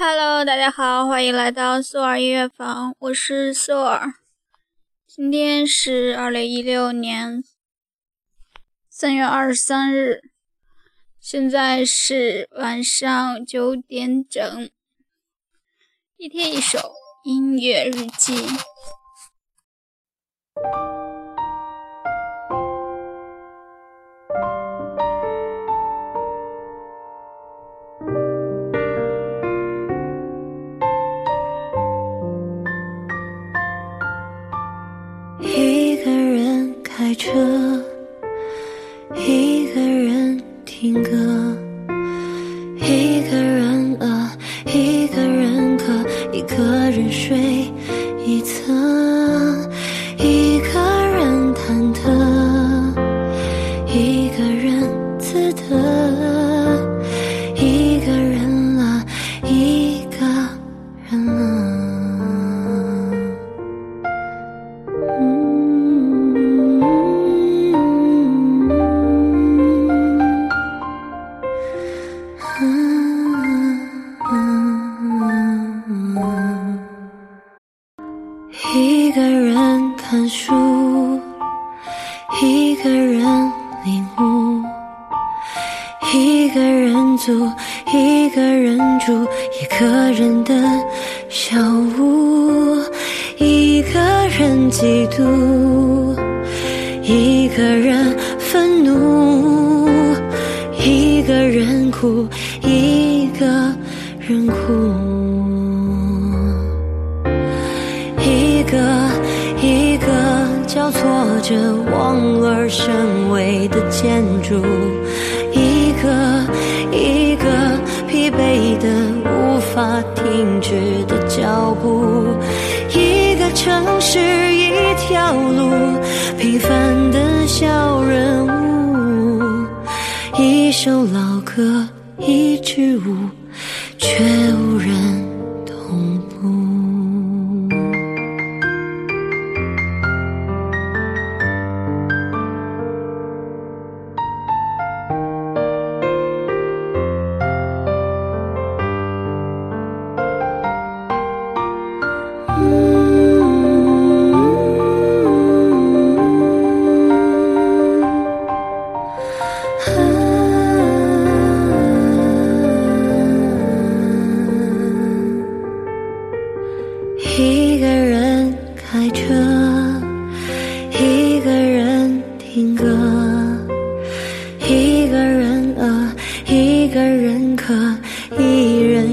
Hello，大家好，欢迎来到苏尔音乐房，我是苏尔。今天是二零一六年三月二十三日，现在是晚上九点整。一天一首音乐日记。住，一个人的小屋，一个人嫉妒，一个人愤怒，一个人哭，一个人哭。一个一个交错着望而生畏的建筑，一个一个疲惫的无法停止的脚步，一个城市一条路，平凡的小人物，一首老歌一支舞，却无人。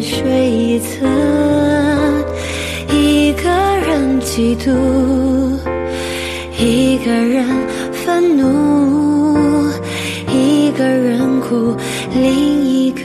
睡一侧，一个人嫉妒，一个人愤怒，一个人哭，另一个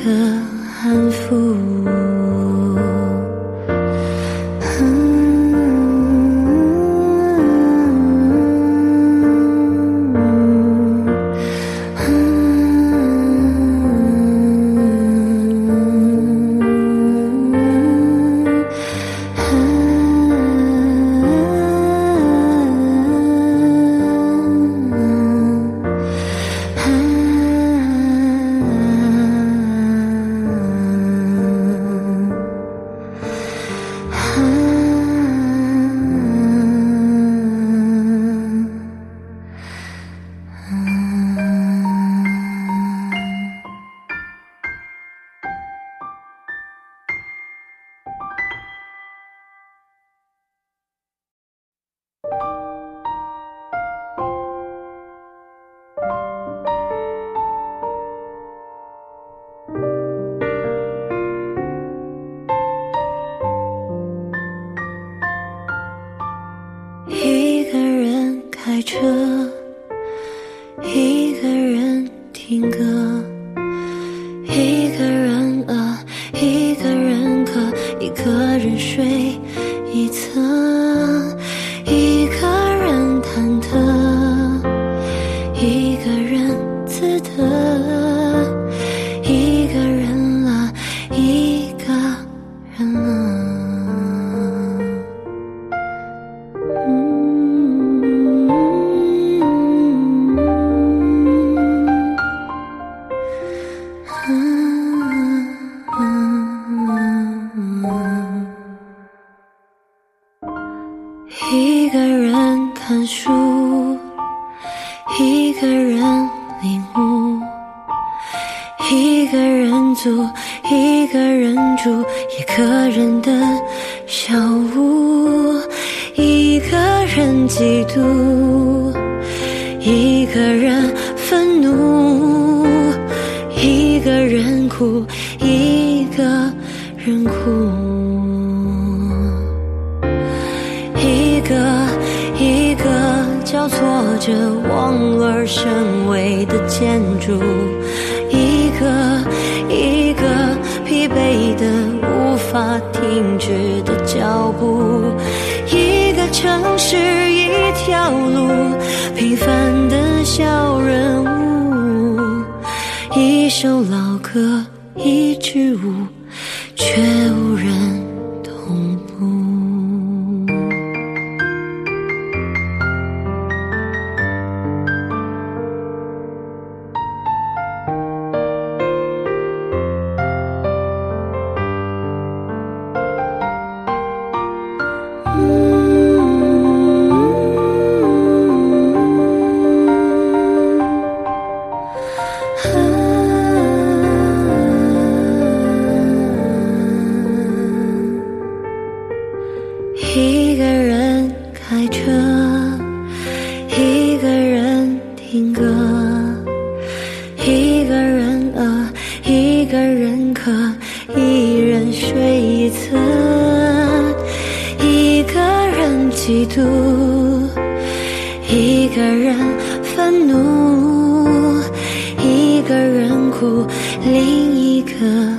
租，一个人住，一个人的小屋，一个人嫉妒，一个人愤怒，一个人哭，一个人哭。一个一个交错着望而生畏的建筑，一个一个疲惫的无法停止的脚步，一个城市一条路，平凡的小人物，一首老歌一支舞，却无人。可一人睡一侧一个人嫉妒一个人愤怒一个人哭另一个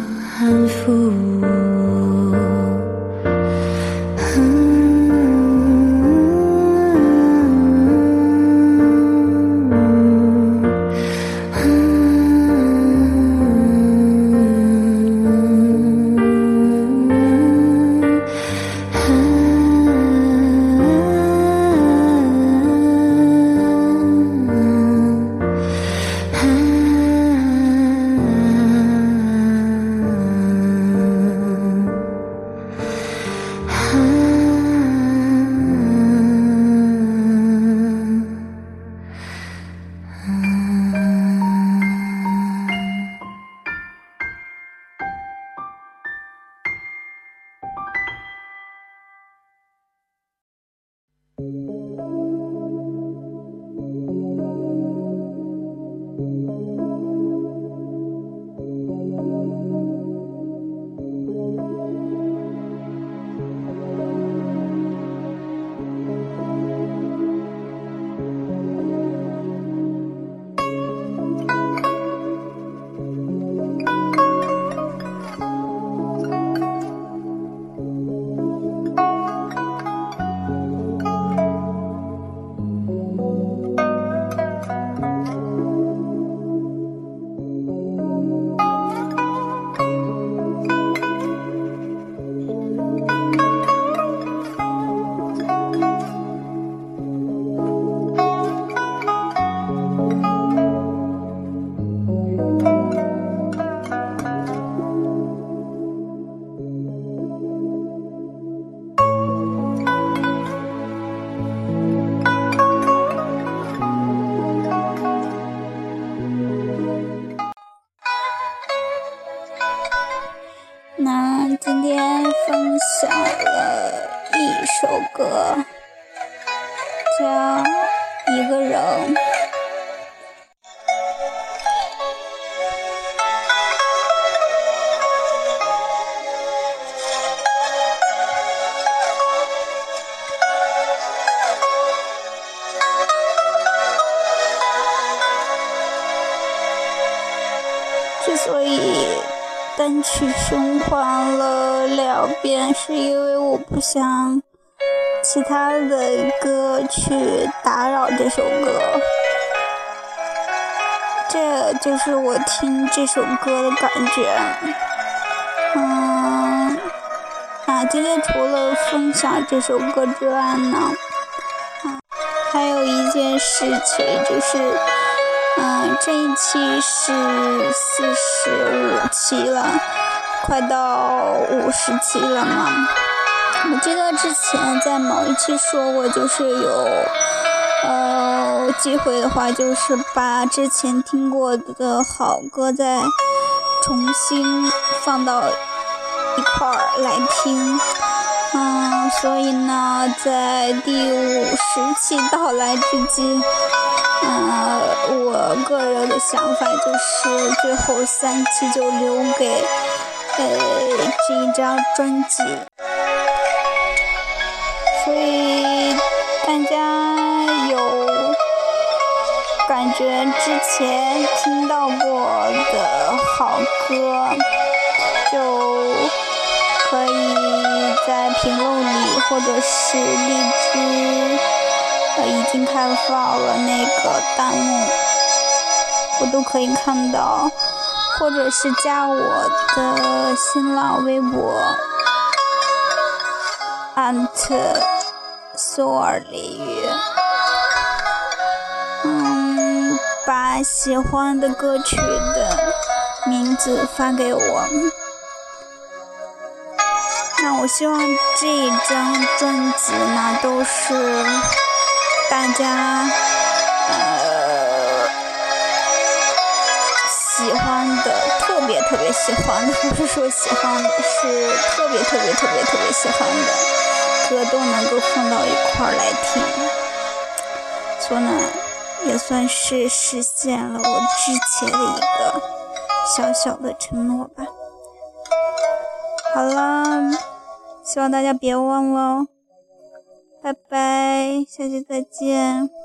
那今天分享了一首歌叫一个人之所以单曲循环了两遍，是因为我不想其他的歌去打扰这首歌。这就是我听这首歌的感觉。嗯，啊，今天除了分享这首歌之外呢，还有一件事情就是。嗯，这一期是四十五期了，快到五十期了嘛。我记得之前在某一期说过，就是有呃，机会的话，就是把之前听过的好歌再重新放到一块儿来听。嗯，所以呢，在第五十期到来之际，嗯，我个人的想法就是最后三期就留给呃这一张专辑。所以大家有感觉之前听到过的好歌，就可以在评论里或者是荔枝，呃，已经开放了那个弹幕，我都可以看到，或者是加我的新浪微博。安特索尔鲤鱼，嗯，把喜欢的歌曲的名字发给我。那我希望这一张专辑呢，都是大家呃喜欢的，特别特别喜欢的，不是说喜欢的，是特别特别特别特别喜欢的。歌都能够放到一块儿来听，所以呢，也算是实现了我之前的一个小小的承诺吧。好了，希望大家别忘了，拜拜，下期再见。